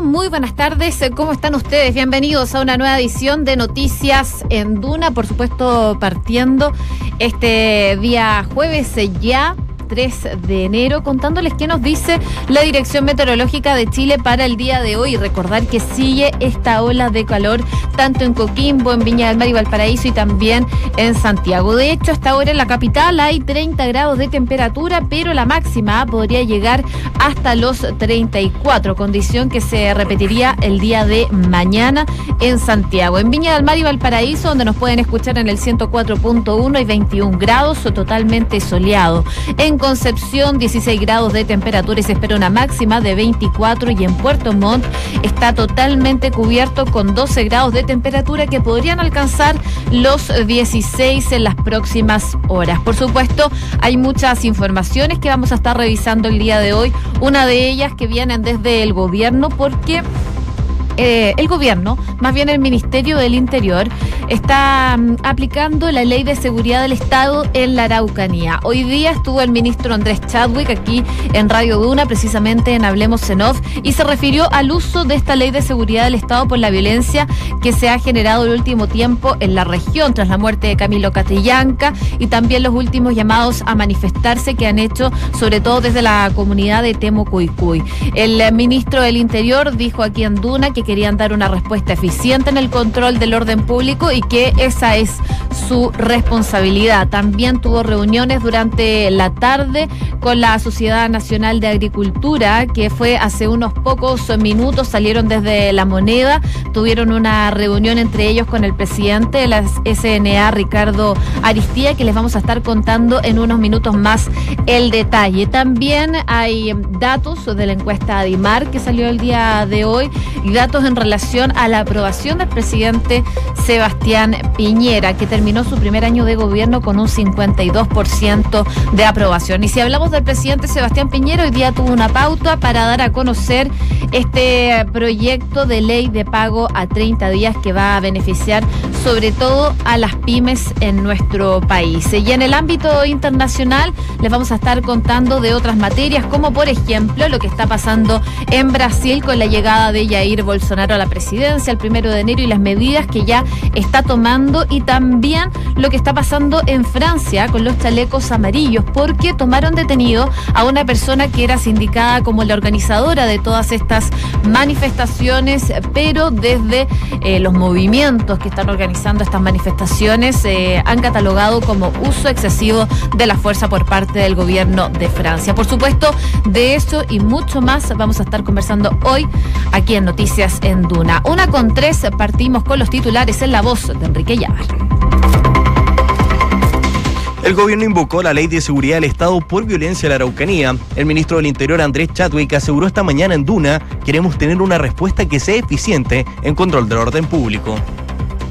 Muy buenas tardes. ¿Cómo están ustedes? Bienvenidos a una nueva edición de Noticias en Duna. Por supuesto, partiendo este día jueves ya 3 de enero, contándoles qué nos dice la Dirección Meteorológica de Chile para el día de hoy. Recordar que sigue esta ola de calor tanto en Coquimbo, en Viña del Mar y Valparaíso y también en Santiago. De hecho, hasta ahora en la capital hay 30 grados de temperatura, pero la máxima podría llegar hasta los 34, condición que se repetiría el día de mañana en Santiago. En Viña del Mar y Valparaíso, donde nos pueden escuchar en el 104.1 y 21 grados, o totalmente soleado. En Concepción, 16 grados de temperatura y se espera una máxima de 24 y en Puerto Montt está totalmente cubierto con 12 grados de temperatura que podrían alcanzar los 16 en las próximas horas. Por supuesto, hay muchas informaciones que vamos a estar revisando el día de hoy, una de ellas que vienen desde el gobierno porque eh, el gobierno, más bien el Ministerio del Interior, está mm, aplicando la ley de seguridad del Estado en la Araucanía. Hoy día estuvo el ministro Andrés Chadwick aquí en Radio Duna, precisamente en Hablemos en y se refirió al uso de esta ley de seguridad del Estado por la violencia que se ha generado el último tiempo en la región tras la muerte de Camilo Catrillanca y también los últimos llamados a manifestarse que han hecho, sobre todo desde la comunidad de Temucuicuy. El ministro del Interior dijo aquí en Duna que querían dar una respuesta eficiente en el control del orden público y que esa es su responsabilidad. También tuvo reuniones durante la tarde con la Sociedad Nacional de Agricultura, que fue hace unos pocos minutos, salieron desde la moneda, tuvieron una reunión entre ellos con el presidente de la SNA, Ricardo Aristía, que les vamos a estar contando en unos minutos más el detalle. También hay datos de la encuesta ADIMAR que salió el día de hoy y datos en relación a la aprobación del presidente Sebastián Piñera, que terminó su primer año de gobierno con un 52% de aprobación. Y si hablamos del presidente Sebastián Piñera, hoy día tuvo una pauta para dar a conocer este proyecto de ley de pago a 30 días que va a beneficiar sobre todo a las pymes en nuestro país. Y en el ámbito internacional les vamos a estar contando de otras materias, como por ejemplo lo que está pasando en Brasil con la llegada de Jair Bolsonaro Bolsonaro a la presidencia el primero de enero y las medidas que ya está tomando y también lo que está pasando en Francia con los chalecos amarillos, porque tomaron detenido a una persona que era sindicada como la organizadora de todas estas manifestaciones, pero desde eh, los movimientos que están organizando estas manifestaciones eh, han catalogado como uso excesivo de la fuerza por parte del gobierno de Francia. Por supuesto, de eso y mucho más vamos a estar conversando hoy aquí en Noticias en Duna. Una con tres, partimos con los titulares en la voz de Enrique Llamar. El gobierno invocó la ley de seguridad del Estado por violencia a la Araucanía. El ministro del Interior, Andrés Chadwick, aseguró esta mañana en Duna, queremos tener una respuesta que sea eficiente en control del orden público.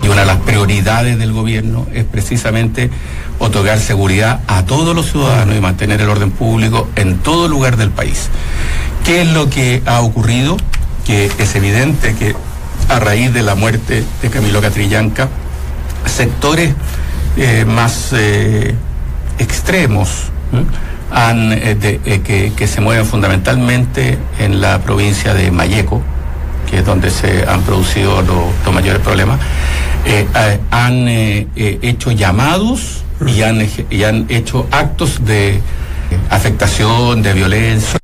Y una de las prioridades del gobierno es precisamente otorgar seguridad a todos los ciudadanos y mantener el orden público en todo lugar del país. ¿Qué es lo que ha ocurrido? Que es evidente que a raíz de la muerte de Camilo Catrillanca, sectores eh, más eh, extremos han, eh, que, se mueven fundamentalmente en la provincia de Mayeco, que es donde se han producido los mayores problemas, han hecho llamados y han, y han hecho actos de afectación, de violencia.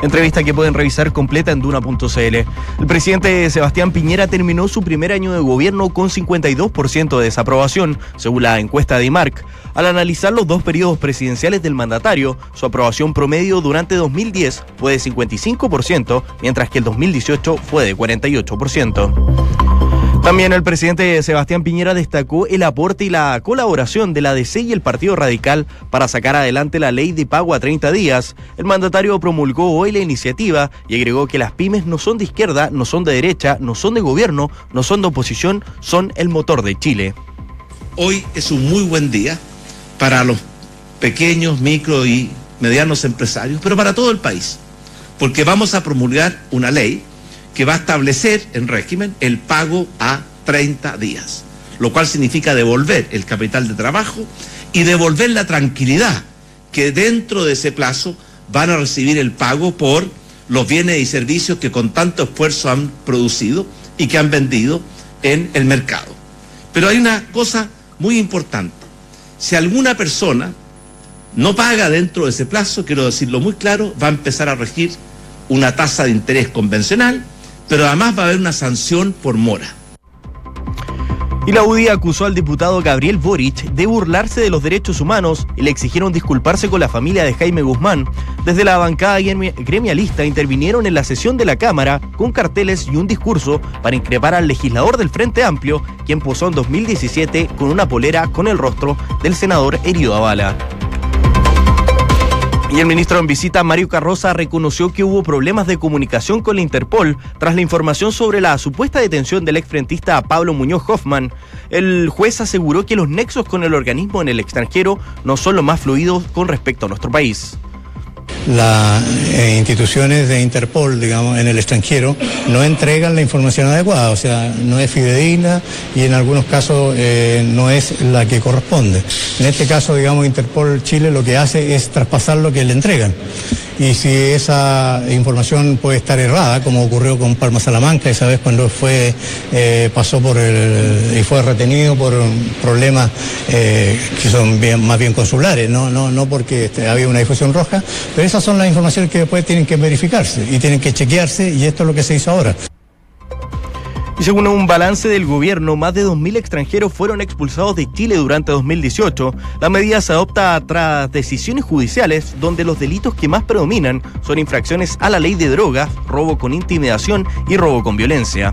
Entrevista que pueden revisar completa en duna.cl. El presidente Sebastián Piñera terminó su primer año de gobierno con 52% de desaprobación, según la encuesta de IMARC. Al analizar los dos periodos presidenciales del mandatario, su aprobación promedio durante 2010 fue de 55%, mientras que el 2018 fue de 48%. También el presidente Sebastián Piñera destacó el aporte y la colaboración de la DC y el Partido Radical para sacar adelante la ley de pago a 30 días. El mandatario promulgó hoy la iniciativa y agregó que las pymes no son de izquierda, no son de derecha, no son de gobierno, no son de oposición, son el motor de Chile. Hoy es un muy buen día para los pequeños, micro y medianos empresarios, pero para todo el país, porque vamos a promulgar una ley que va a establecer en régimen el pago a 30 días, lo cual significa devolver el capital de trabajo y devolver la tranquilidad que dentro de ese plazo van a recibir el pago por los bienes y servicios que con tanto esfuerzo han producido y que han vendido en el mercado. Pero hay una cosa muy importante. Si alguna persona no paga dentro de ese plazo, quiero decirlo muy claro, va a empezar a regir una tasa de interés convencional, pero además va a haber una sanción por mora. Y la UDI acusó al diputado Gabriel Boric de burlarse de los derechos humanos y le exigieron disculparse con la familia de Jaime Guzmán. Desde la bancada gremialista intervinieron en la sesión de la Cámara con carteles y un discurso para increpar al legislador del Frente Amplio, quien posó en 2017 con una polera con el rostro del senador herido a bala. Y el ministro en visita, Mario Carroza, reconoció que hubo problemas de comunicación con la Interpol tras la información sobre la supuesta detención del exfrentista Pablo Muñoz Hoffman. El juez aseguró que los nexos con el organismo en el extranjero no son los más fluidos con respecto a nuestro país las eh, instituciones de Interpol, digamos, en el extranjero, no entregan la información adecuada, o sea, no es fidedigna y en algunos casos eh, no es la que corresponde. En este caso, digamos, Interpol Chile lo que hace es traspasar lo que le entregan y si esa información puede estar errada, como ocurrió con Palma Salamanca esa vez cuando fue eh, pasó por el y fue retenido por problemas eh, que son bien, más bien consulares, no, no, no porque este, había una difusión roja, pero esas son las informaciones que después tienen que verificarse y tienen que chequearse y esto es lo que se hizo ahora. Y según un balance del gobierno, más de 2.000 extranjeros fueron expulsados de Chile durante 2018. La medida se adopta tras decisiones judiciales donde los delitos que más predominan son infracciones a la ley de drogas, robo con intimidación y robo con violencia.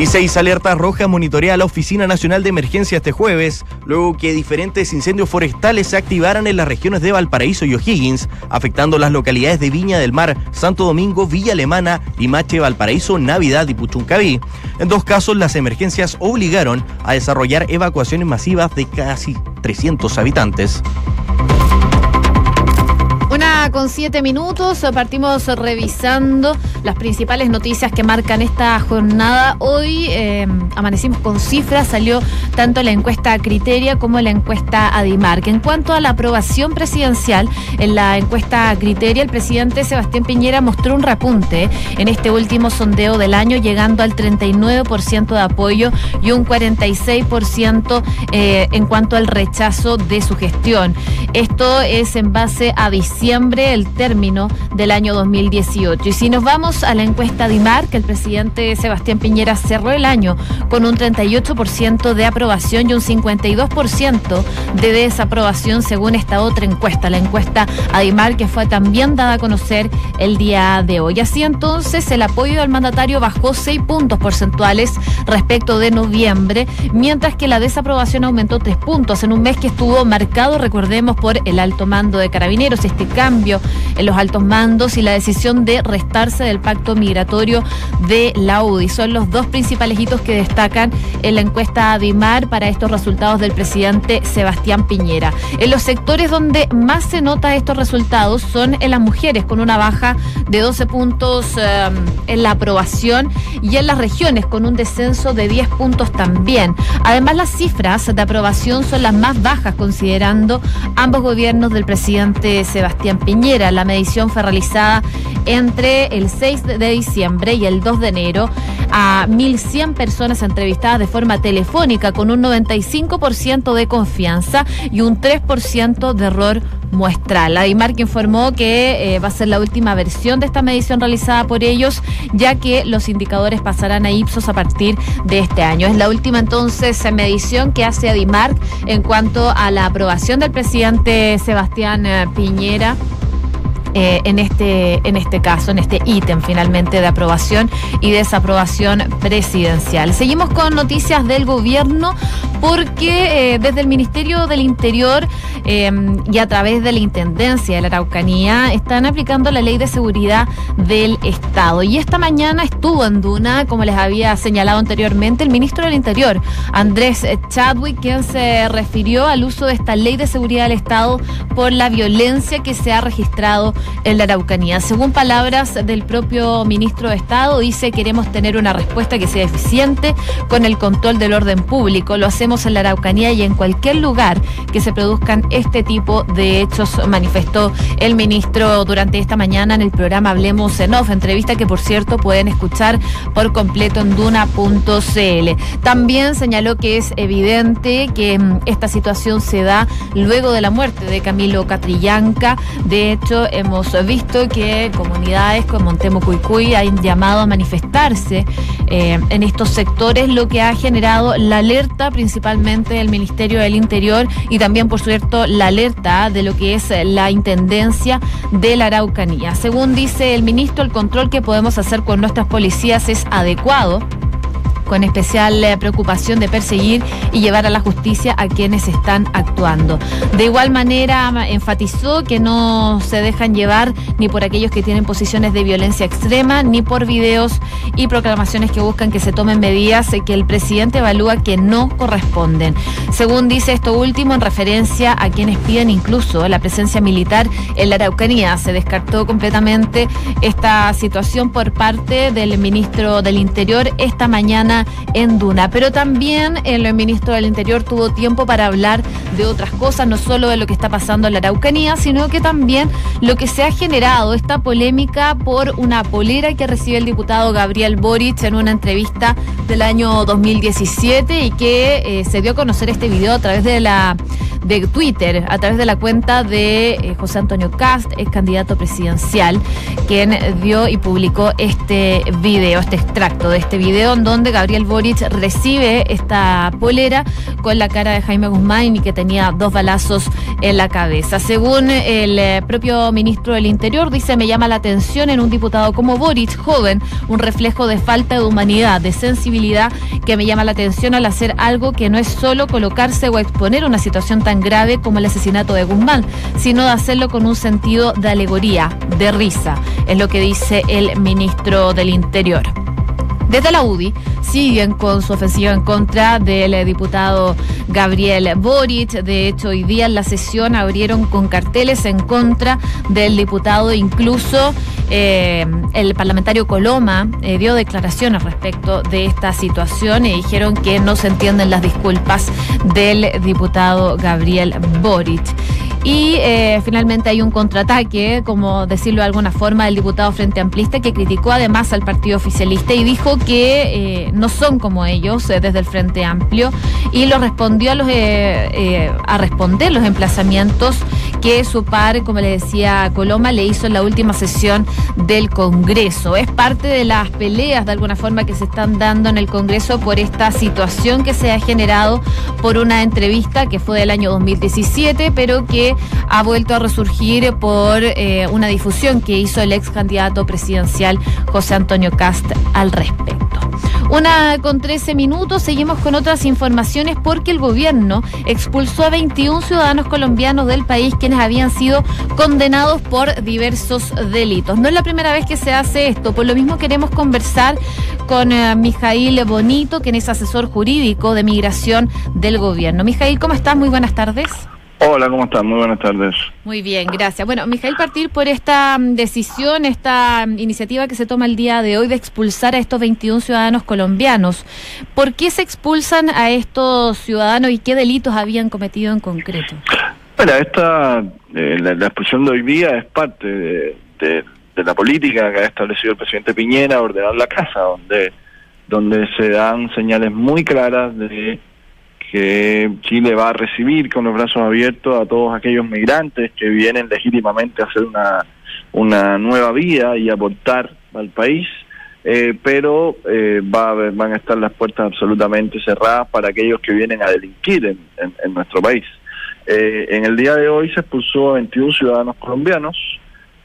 Y seis alertas rojas monitorea la Oficina Nacional de Emergencia este jueves, luego que diferentes incendios forestales se activaran en las regiones de Valparaíso y O'Higgins, afectando las localidades de Viña del Mar, Santo Domingo, Villa Alemana, Limache, Valparaíso, Navidad y Puchuncaví. En dos casos, las emergencias obligaron a desarrollar evacuaciones masivas de casi 300 habitantes. Con siete minutos, partimos revisando las principales noticias que marcan esta jornada. Hoy eh, amanecimos con cifras, salió tanto la encuesta Criteria como la encuesta Adimar. en cuanto a la aprobación presidencial, en la encuesta Criteria, el presidente Sebastián Piñera mostró un repunte en este último sondeo del año, llegando al 39% de apoyo y un 46% eh, en cuanto al rechazo de su gestión. Esto es en base a diciembre el término del año 2018. Y si nos vamos a la encuesta de que el presidente Sebastián Piñera cerró el año con un 38% de aprobación y un 52% de desaprobación según esta otra encuesta, la encuesta Adimar, que fue también dada a conocer el día de hoy. Así entonces, el apoyo al mandatario bajó 6 puntos porcentuales respecto de noviembre, mientras que la desaprobación aumentó 3 puntos en un mes que estuvo marcado, recordemos, por el alto mando de carabineros. Este cambio en los altos mandos y la decisión de restarse del pacto migratorio de la UDI. Son los dos principales hitos que destacan en la encuesta ADIMAR para estos resultados del presidente Sebastián Piñera. En los sectores donde más se nota estos resultados son en las mujeres, con una baja de 12 puntos em, en la aprobación y en las regiones, con un descenso de 10 puntos también. Además, las cifras de aprobación son las más bajas, considerando ambos gobiernos del presidente Sebastián Piñera. La medición fue realizada entre el 6 de diciembre y el 2 de enero a 1.100 personas entrevistadas de forma telefónica con un 95% de confianza y un 3% de error muestral. La informó que eh, va a ser la última versión de esta medición realizada por ellos, ya que los indicadores pasarán a Ipsos a partir de este año. Es la última entonces medición que hace DIMARC en cuanto a la aprobación del presidente Sebastián eh, Piñera eh, en, este, en este caso, en este ítem finalmente de aprobación y desaprobación presidencial. Seguimos con noticias del gobierno porque eh, desde el Ministerio del Interior em, y a través de la Intendencia de la Araucanía están aplicando la ley de seguridad del Estado. Y esta mañana estuvo en Duna, como les había señalado anteriormente, el ministro del Interior, Andrés Chadwick, quien se refirió al uso de esta ley de seguridad del Estado por la violencia que se ha registrado en la Araucanía. Según palabras del propio ministro de Estado, dice queremos tener una respuesta que sea eficiente con el control del orden público. Lo hacemos en la Araucanía y en cualquier lugar que se produzcan este tipo de hechos, manifestó el ministro durante esta mañana en el programa Hablemos en Off, entrevista que por cierto pueden escuchar por completo en duna.cl. También señaló que es evidente que mm, esta situación se da luego de la muerte de Camilo Catrillanca. De hecho, hemos visto que comunidades como Montemo Cuicuy han llamado a manifestarse eh, en estos sectores, lo que ha generado la alerta principalmente del Ministerio del Interior y también, por cierto, la alerta de lo que es la Intendencia de la Araucanía. Según dice el ministro, el control que podemos hacer con nuestras policías es adecuado con especial eh, preocupación de perseguir y llevar a la justicia a quienes están actuando. De igual manera, enfatizó que no se dejan llevar ni por aquellos que tienen posiciones de violencia extrema, ni por videos y proclamaciones que buscan que se tomen medidas que el presidente evalúa que no corresponden. Según dice esto último, en referencia a quienes piden incluso la presencia militar en la Araucanía, se descartó completamente esta situación por parte del ministro del Interior esta mañana en Duna. Pero también el ministro del Interior tuvo tiempo para hablar de otras cosas, no solo de lo que está pasando en la Araucanía, sino que también lo que se ha generado, esta polémica por una polera que recibe el diputado Gabriel Boric en una entrevista del año 2017 y que eh, se dio a conocer este video a través de la de Twitter, a través de la cuenta de eh, José Antonio Cast, ex candidato presidencial, quien dio y publicó este video, este extracto de este video en donde Gabriel Gabriel Boric recibe esta polera con la cara de Jaime Guzmán y que tenía dos balazos en la cabeza. Según el eh, propio ministro del Interior, dice, me llama la atención en un diputado como Boric, joven, un reflejo de falta de humanidad, de sensibilidad, que me llama la atención al hacer algo que no es solo colocarse o exponer una situación tan grave como el asesinato de Guzmán, sino de hacerlo con un sentido de alegoría, de risa, es lo que dice el ministro del Interior. Desde la UDI siguen con su ofensiva en contra del eh, diputado Gabriel Boric. De hecho, hoy día en la sesión abrieron con carteles en contra del diputado. Incluso eh, el parlamentario Coloma eh, dio declaraciones respecto de esta situación y dijeron que no se entienden las disculpas del diputado Gabriel Boric. Y eh, finalmente hay un contraataque, como decirlo de alguna forma, del diputado Frente Amplista que criticó además al partido oficialista y dijo que eh, no son como ellos eh, desde el Frente Amplio y lo respondió a, los, a responder los emplazamientos que su par, como le decía Coloma, le hizo en la última sesión del Congreso. Es parte de las peleas de alguna forma que se están dando en el Congreso por esta situación que se ha generado por una entrevista que fue del año 2017, pero que ha vuelto a resurgir por eh, una difusión que hizo el ex candidato presidencial José Antonio Cast al respecto. Una con 13 minutos, seguimos con otras informaciones porque el gobierno expulsó a 21 ciudadanos colombianos del país quienes habían sido condenados por diversos delitos. No es la primera vez que se hace esto, por lo mismo queremos conversar con eh, Mijail Bonito, quien es asesor jurídico de migración del gobierno. Mijail, ¿cómo estás? Muy buenas tardes. Hola, ¿cómo están? Muy buenas tardes. Muy bien, gracias. Bueno, Mijael, partir por esta mm, decisión, esta mm, iniciativa que se toma el día de hoy de expulsar a estos 21 ciudadanos colombianos. ¿Por qué se expulsan a estos ciudadanos y qué delitos habían cometido en concreto? Bueno, esta, eh, la, expulsión de hoy día es parte de, de, la política que ha establecido el presidente Piñera, ordenar la casa, donde, donde se dan señales muy claras de que Chile va a recibir con los brazos abiertos a todos aquellos migrantes que vienen legítimamente a hacer una, una nueva vida y aportar al país, eh, pero eh, va van a estar las puertas absolutamente cerradas para aquellos que vienen a delinquir en, en, nuestro país. Eh, en el día de hoy se expulsó a 21 ciudadanos colombianos,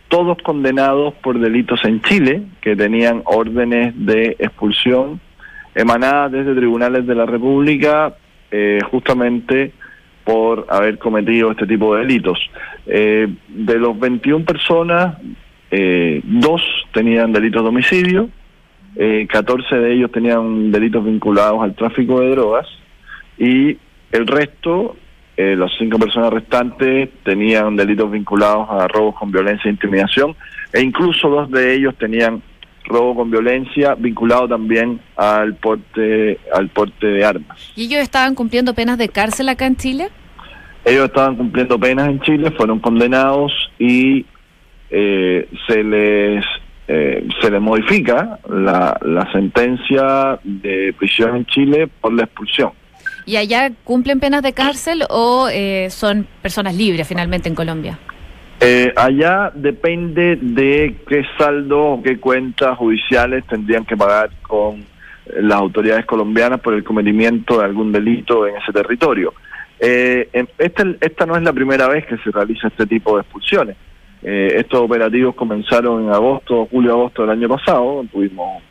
todos condenados por delitos en Chile, que tenían órdenes de expulsión emanadas desde tribunales de la República eh, justamente por haber cometido este tipo de delitos. Eh, de los 21 personas, eh, dos tenían delitos de homicidio, 14 de ellos tenían delitos vinculados al tráfico de drogas y el resto, las cinco personas restantes, tenían delitos vinculados a robos con violencia e intimidación e incluso dos de ellos tenían robo con violencia, vinculado también al porte, al porte de armas. ¿Y ellos estaban cumpliendo penas de cárcel acá en Chile? Ellos estaban cumpliendo penas en Chile, fueron condenados y eh, se les eh, se les modifica la, la sentencia de prisión en Chile por la expulsión. ¿Y allá cumplen penas de cárcel o eh, son personas libres finalmente en Colombia? Eh, allá depende de qué saldo o qué cuentas judiciales tendrían que pagar con las autoridades colombianas por el cometimiento de algún delito en ese territorio. Eh, esta, esta no es la primera vez que se realiza este tipo de expulsiones. Eh, estos operativos comenzaron en agosto, julio-agosto del año pasado. Tuvimos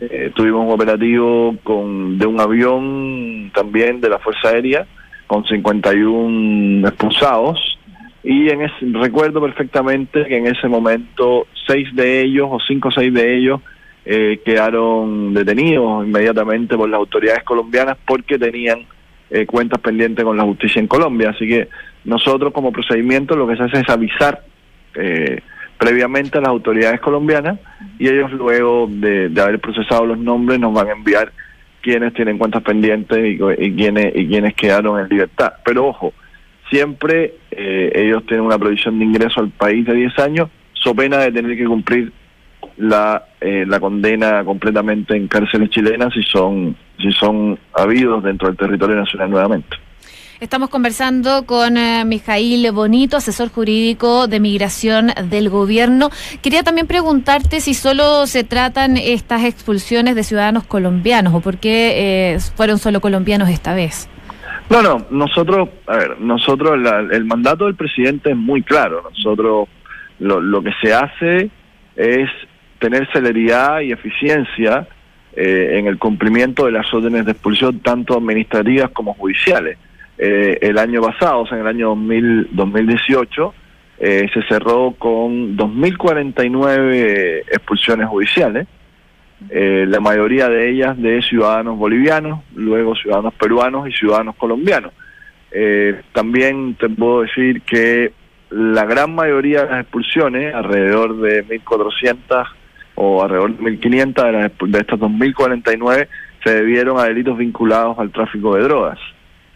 eh, tuvimos un operativo con de un avión también de la Fuerza Aérea con 51 expulsados y en ese, recuerdo perfectamente que en ese momento seis de ellos o cinco o seis de ellos eh, quedaron detenidos inmediatamente por las autoridades colombianas porque tenían eh, cuentas pendientes con la justicia en Colombia. Así que nosotros como procedimiento lo que se hace es avisar eh, previamente a las autoridades colombianas y ellos luego de, haber procesado los nombres nos van a enviar quienes tienen cuentas pendientes y, y quienes y quienes quedaron en libertad. Pero ojo, siempre eh, ellos tienen una provisión de ingreso al país de 10 años, so pena de tener que cumplir la, eh, la condena completamente en cárceles chilenas si son, si son habidos dentro del territorio nacional nuevamente. Estamos conversando con eh, Mijail Bonito, asesor jurídico de migración del gobierno. Quería también preguntarte si solo se tratan estas expulsiones de ciudadanos colombianos o por qué eh, fueron solo colombianos esta vez. No, no, nosotros, a ver, nosotros, el mandato del presidente es muy claro. Nosotros lo, lo que se hace es tener celeridad y eficiencia eh, en el cumplimiento de las órdenes de expulsión, tanto administrativas como judiciales. Eh, el año pasado, o sea, en el año 2000, 2018, eh, se cerró con 2.049 expulsiones judiciales, eh, la mayoría de ellas de ciudadanos bolivianos, luego ciudadanos peruanos y ciudadanos colombianos. también te puedo decir que la gran mayoría de las expulsiones, alrededor de 1.400 o alrededor de 1.500 de, las, de estas 2.049, se debieron a delitos vinculados al tráfico de drogas.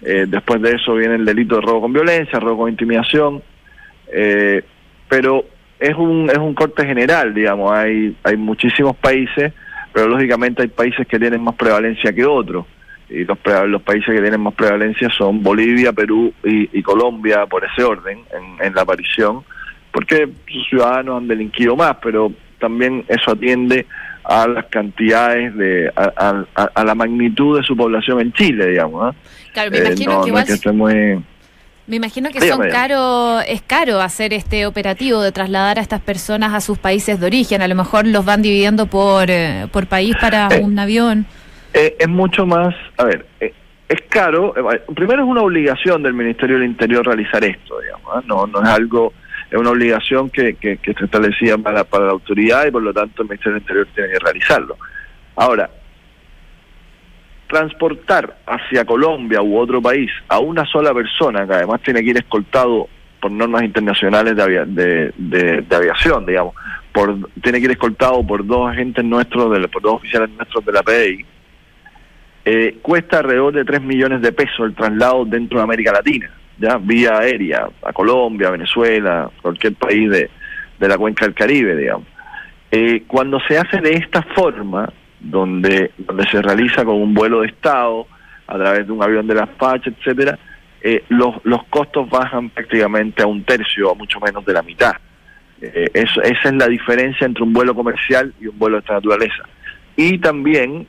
Eh, después de eso viene el delito de robo con violencia, robo con intimidación, eh, pero es un es un corte general, digamos. Hay hay muchísimos países, pero lógicamente hay países que tienen más prevalencia que otros. Y los, los países que tienen más prevalencia son Bolivia, Perú y, Colombia, por ese orden, en, en la aparición, porque sus ciudadanos han delinquido más, pero también eso atiende a las cantidades de a, la magnitud de su población en Chile, digamos. Claro, me imagino que igual. Me imagino que son caro, es caro hacer este operativo de trasladar a estas personas a sus países de origen. A lo mejor los van dividiendo por, eh, por país para eh, un avión. Eh, es mucho más, a ver, es caro. primero es una obligación del Ministerio del Interior realizar esto, digamos. No, no es algo es una obligación que, que, que se establecía para, para la autoridad y por lo tanto el Ministerio del Interior tiene que realizarlo. Ahora, transportar hacia Colombia u otro país a una sola persona, que además tiene que ir escoltado por normas internacionales de, de, aviación, digamos, por, tiene que ir escoltado por dos agentes nuestros, de, por dos oficiales nuestros de la PDI, eh, cuesta alrededor de 3 millones de pesos el traslado dentro de América Latina ya vía aérea a Colombia, Venezuela, cualquier país de, de la cuenca del Caribe, digamos. Eh, cuando se hace de esta forma, donde, donde se realiza con un vuelo de Estado, a través de un avión de la FACH, etcétera, eh, los, los costos bajan prácticamente a un tercio o mucho menos de la mitad. Eh, eso, esa es la diferencia entre un vuelo comercial y un vuelo de esta naturaleza. Y también,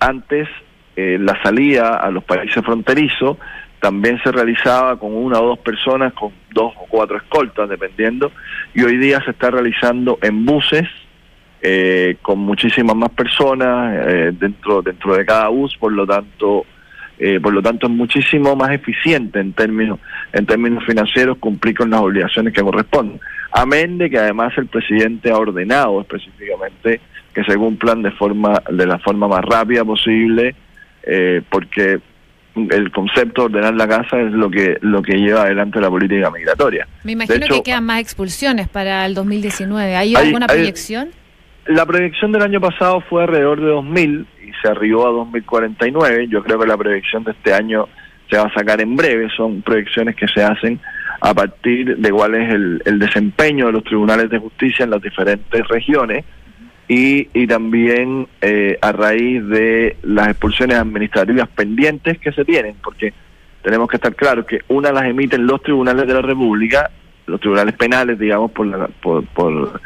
antes, la salida a los países fronterizos también se realizaba con una o dos personas, con dos o cuatro escoltas, dependiendo, y hoy día se está realizando en buses eh, con muchísimas más personas eh, dentro dentro de cada bus, por lo tanto eh, por lo tanto es muchísimo más eficiente en términos en términos financieros cumplir con las obligaciones que corresponden. Amén de que además el presidente ha ordenado específicamente que se cumplan de forma de la forma más rápida posible, porque el concepto de ordenar la casa es lo que lo que lleva adelante la política migratoria. Me imagino que quedan más expulsiones para el 2019. ¿Hay, alguna proyección? La proyección del año pasado fue alrededor de 2.000 y se arribó a 2.049. Yo creo que la proyección de este año se va a sacar en breve. Son proyecciones que se hacen a partir de cuál es el, el desempeño de los tribunales de justicia en las diferentes regiones y, y también eh, a raíz de las expulsiones administrativas pendientes que se tienen, porque tenemos que estar claros que una las emiten los tribunales de la República, los tribunales penales, digamos, por la, por, por,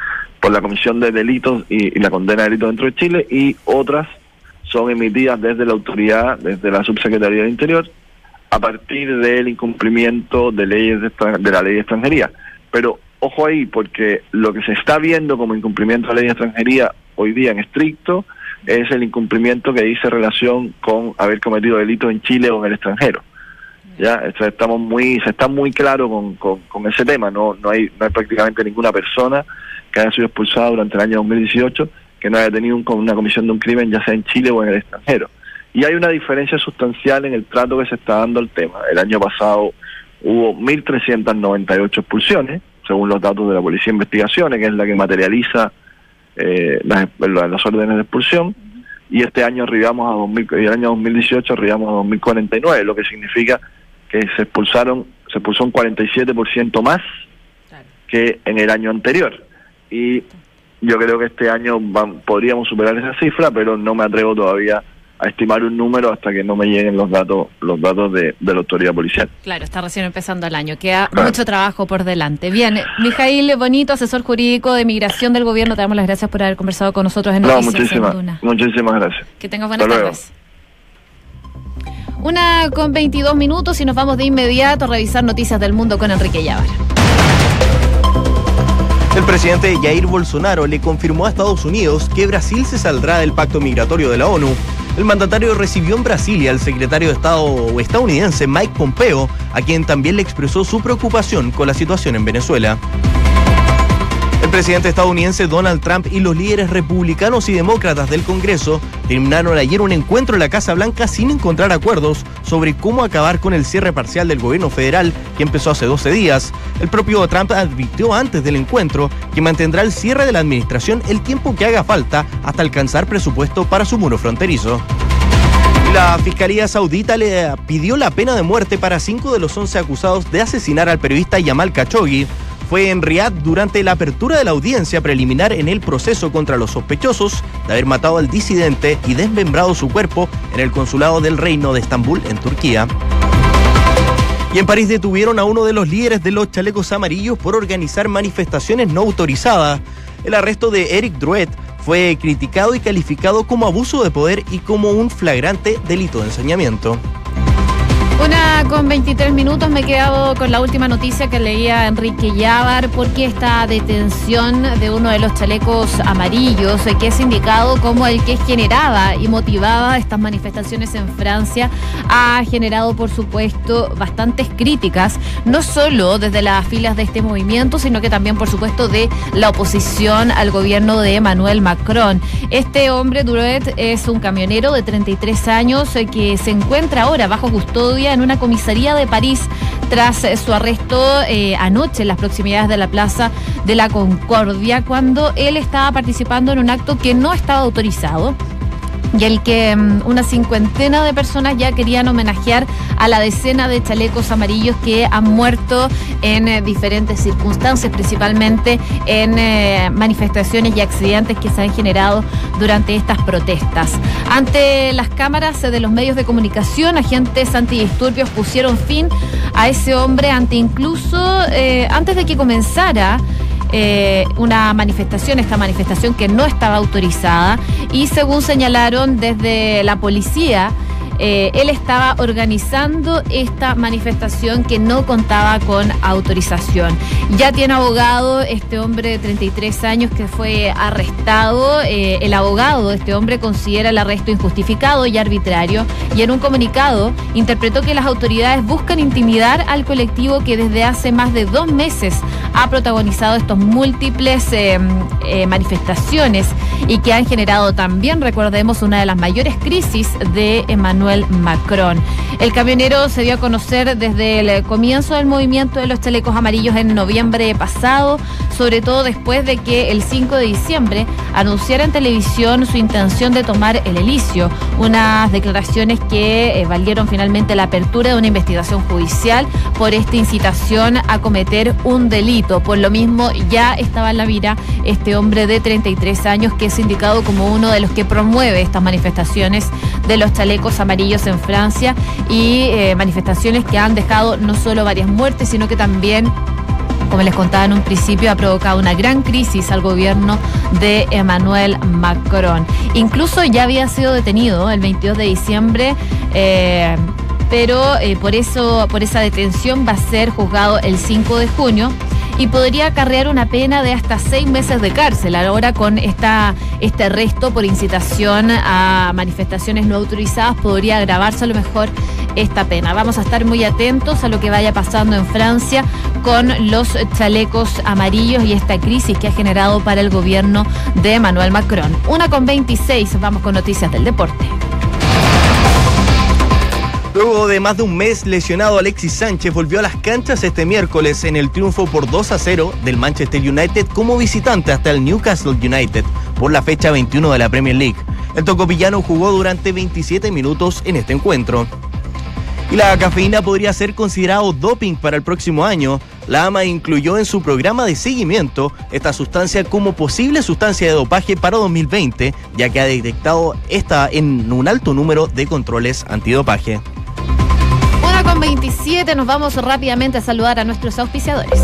por la comisión de delitos y, la condena de delitos dentro de Chile, y otras son emitidas desde la autoridad, desde la subsecretaría del Interior, a partir del incumplimiento de leyes de, de la ley de extranjería. Pero ojo ahí, porque lo que se está viendo como incumplimiento de la ley de extranjería hoy día en estricto es el incumplimiento que dice relación con haber cometido delitos en Chile o en el extranjero. Ya, estamos muy, se está muy claro con, con, con ese tema. No, no hay, no hay prácticamente ninguna persona que haya sido expulsada durante el año 2018 que no haya tenido un- una comisión de un crimen, ya sea en Chile o en el extranjero. Y hay una diferencia sustancial en el trato que se está dando al tema. El año pasado hubo 1.398 expulsiones, según los datos de la Policía de Investigaciones, que es la que materializa eh, las, las- órdenes de expulsión, y este año arribamos a 2000, y el año 2018 arribamos a 2049, lo que significa que se expulsaron, se expulsó un 47% más que en el año anterior. Y yo creo que este año vam- podríamos superar esa cifra, pero no me atrevo todavía a estimar un número hasta que no me lleguen los datos los datos de, de la autoridad policial. Claro, está recién empezando el año. Queda Claro. mucho trabajo por delante. Bien, Mijail Bonito, asesor jurídico de migración del gobierno, te damos las gracias por haber conversado con nosotros en No, Noticias en muchísimas, Duna. muchísimas gracias. Que tengas buenas Hasta luego. Una con 22 minutos y nos vamos de inmediato a revisar noticias del mundo con Enrique Llávar. El presidente Jair Bolsonaro le confirmó a Estados Unidos que Brasil se saldrá del pacto migratorio de la ONU. El mandatario recibió en Brasilia al secretario de Estado estadounidense Mike Pompeo, a quien también le expresó su preocupación con la situación en Venezuela. Presidente estadounidense Donald Trump y los líderes republicanos y demócratas del Congreso terminaron ayer un encuentro en la Casa Blanca sin encontrar acuerdos sobre cómo acabar con el cierre parcial del gobierno federal que empezó hace 12 días. El propio Trump advirtió antes del encuentro que mantendrá el cierre de la administración el tiempo que haga falta hasta alcanzar presupuesto para su muro fronterizo. La Fiscalía Saudita le pidió la pena de muerte para cinco de los 11 acusados de asesinar al periodista Yamal Khashoggi. Fue en Riyadh durante la apertura de la audiencia preliminar en el proceso contra los sospechosos de haber matado al disidente y desmembrado su cuerpo en el consulado del Reino de Estambul, en Turquía. Y en París detuvieron a uno de los líderes de los chalecos amarillos por organizar manifestaciones no autorizadas. El arresto de Eric Druet fue criticado y calificado como abuso de poder y como un flagrante delito de ensañamiento. Una con 23 minutos me he quedado con la última noticia que leía Enrique Llávar porque esta detención de uno de los chalecos amarillos eh, que es indicado como el que generaba y motivaba estas manifestaciones en Francia ha generado por supuesto bastantes críticas no solo desde las filas de este movimiento sino que también por supuesto de la oposición al gobierno de Emmanuel Macron. Este hombre Duret es un camionero de 33 años eh, que se encuentra ahora bajo custodia en una comisaría de París tras eh, su arresto eh, anoche en las proximidades de la Plaza de la Concordia cuando él estaba participando en un acto que no estaba autorizado y el que mm, una cincuentena de personas ya querían homenajear a la decena de chalecos amarillos que han muerto en eh, diferentes circunstancias, principalmente en eh, manifestaciones y accidentes que se han generado durante estas protestas. Ante las cámaras de los medios de comunicación, agentes antidisturbios pusieron fin a ese hombre ante incluso eh, antes de que comenzara eh, una manifestación, esta manifestación que no estaba autorizada y según señalaron desde la policía, eh, él estaba organizando esta manifestación que no contaba con autorización. Ya tiene abogado este hombre de 33 años que fue arrestado. Eh, el abogado de este hombre considera el arresto injustificado y arbitrario y en un comunicado interpretó que las autoridades buscan intimidar al colectivo que desde hace más de dos meses ha protagonizado estos múltiples eh, manifestaciones y que han generado también, recordemos, una de las mayores crisis de Emmanuel Macron. El camionero se dio a conocer desde el comienzo del movimiento de los chalecos amarillos en noviembre pasado, sobre todo después de que el 5 de diciembre anunciara en televisión su intención de tomar el elicio, unas declaraciones que eh, valieron finalmente la apertura de una investigación judicial por esta incitación a cometer un delito. Por lo mismo, ya estaba en la mira este hombre de 33 años que es indicado como uno de los que promueve estas manifestaciones de los chalecos en Francia y eh, manifestaciones que han dejado no solo varias muertes, sino que también como les contaba en un principio, ha provocado una gran crisis al gobierno de Emmanuel Macron. Incluso ya había sido detenido el 22 de diciembre. Eh, pero eh, por eso, por esa detención va a ser juzgado el 5 de junio y podría acarrear una pena de hasta seis meses de cárcel. Ahora con esta, este arresto por incitación a manifestaciones no autorizadas podría agravarse a lo mejor esta pena. Vamos a estar muy atentos a lo que vaya pasando en Francia con los chalecos amarillos y esta crisis que ha generado para el gobierno de Emmanuel Macron. Una con 26, vamos con noticias del deporte. Luego de más de un mes lesionado, Alexis Sánchez volvió a las canchas este miércoles en el triunfo por 2 a 0 del Manchester United como visitante hasta el Newcastle United por la fecha 21 de la Premier League. El tocopillano jugó durante 27 minutos en este encuentro. Y la cafeína podría ser considerado doping para el próximo año. La AMA incluyó en su programa de seguimiento esta sustancia como posible sustancia de dopaje para 2020, ya que ha detectado esta en un alto número de controles antidopaje con 27 nos vamos rápidamente a saludar a nuestros auspiciadores.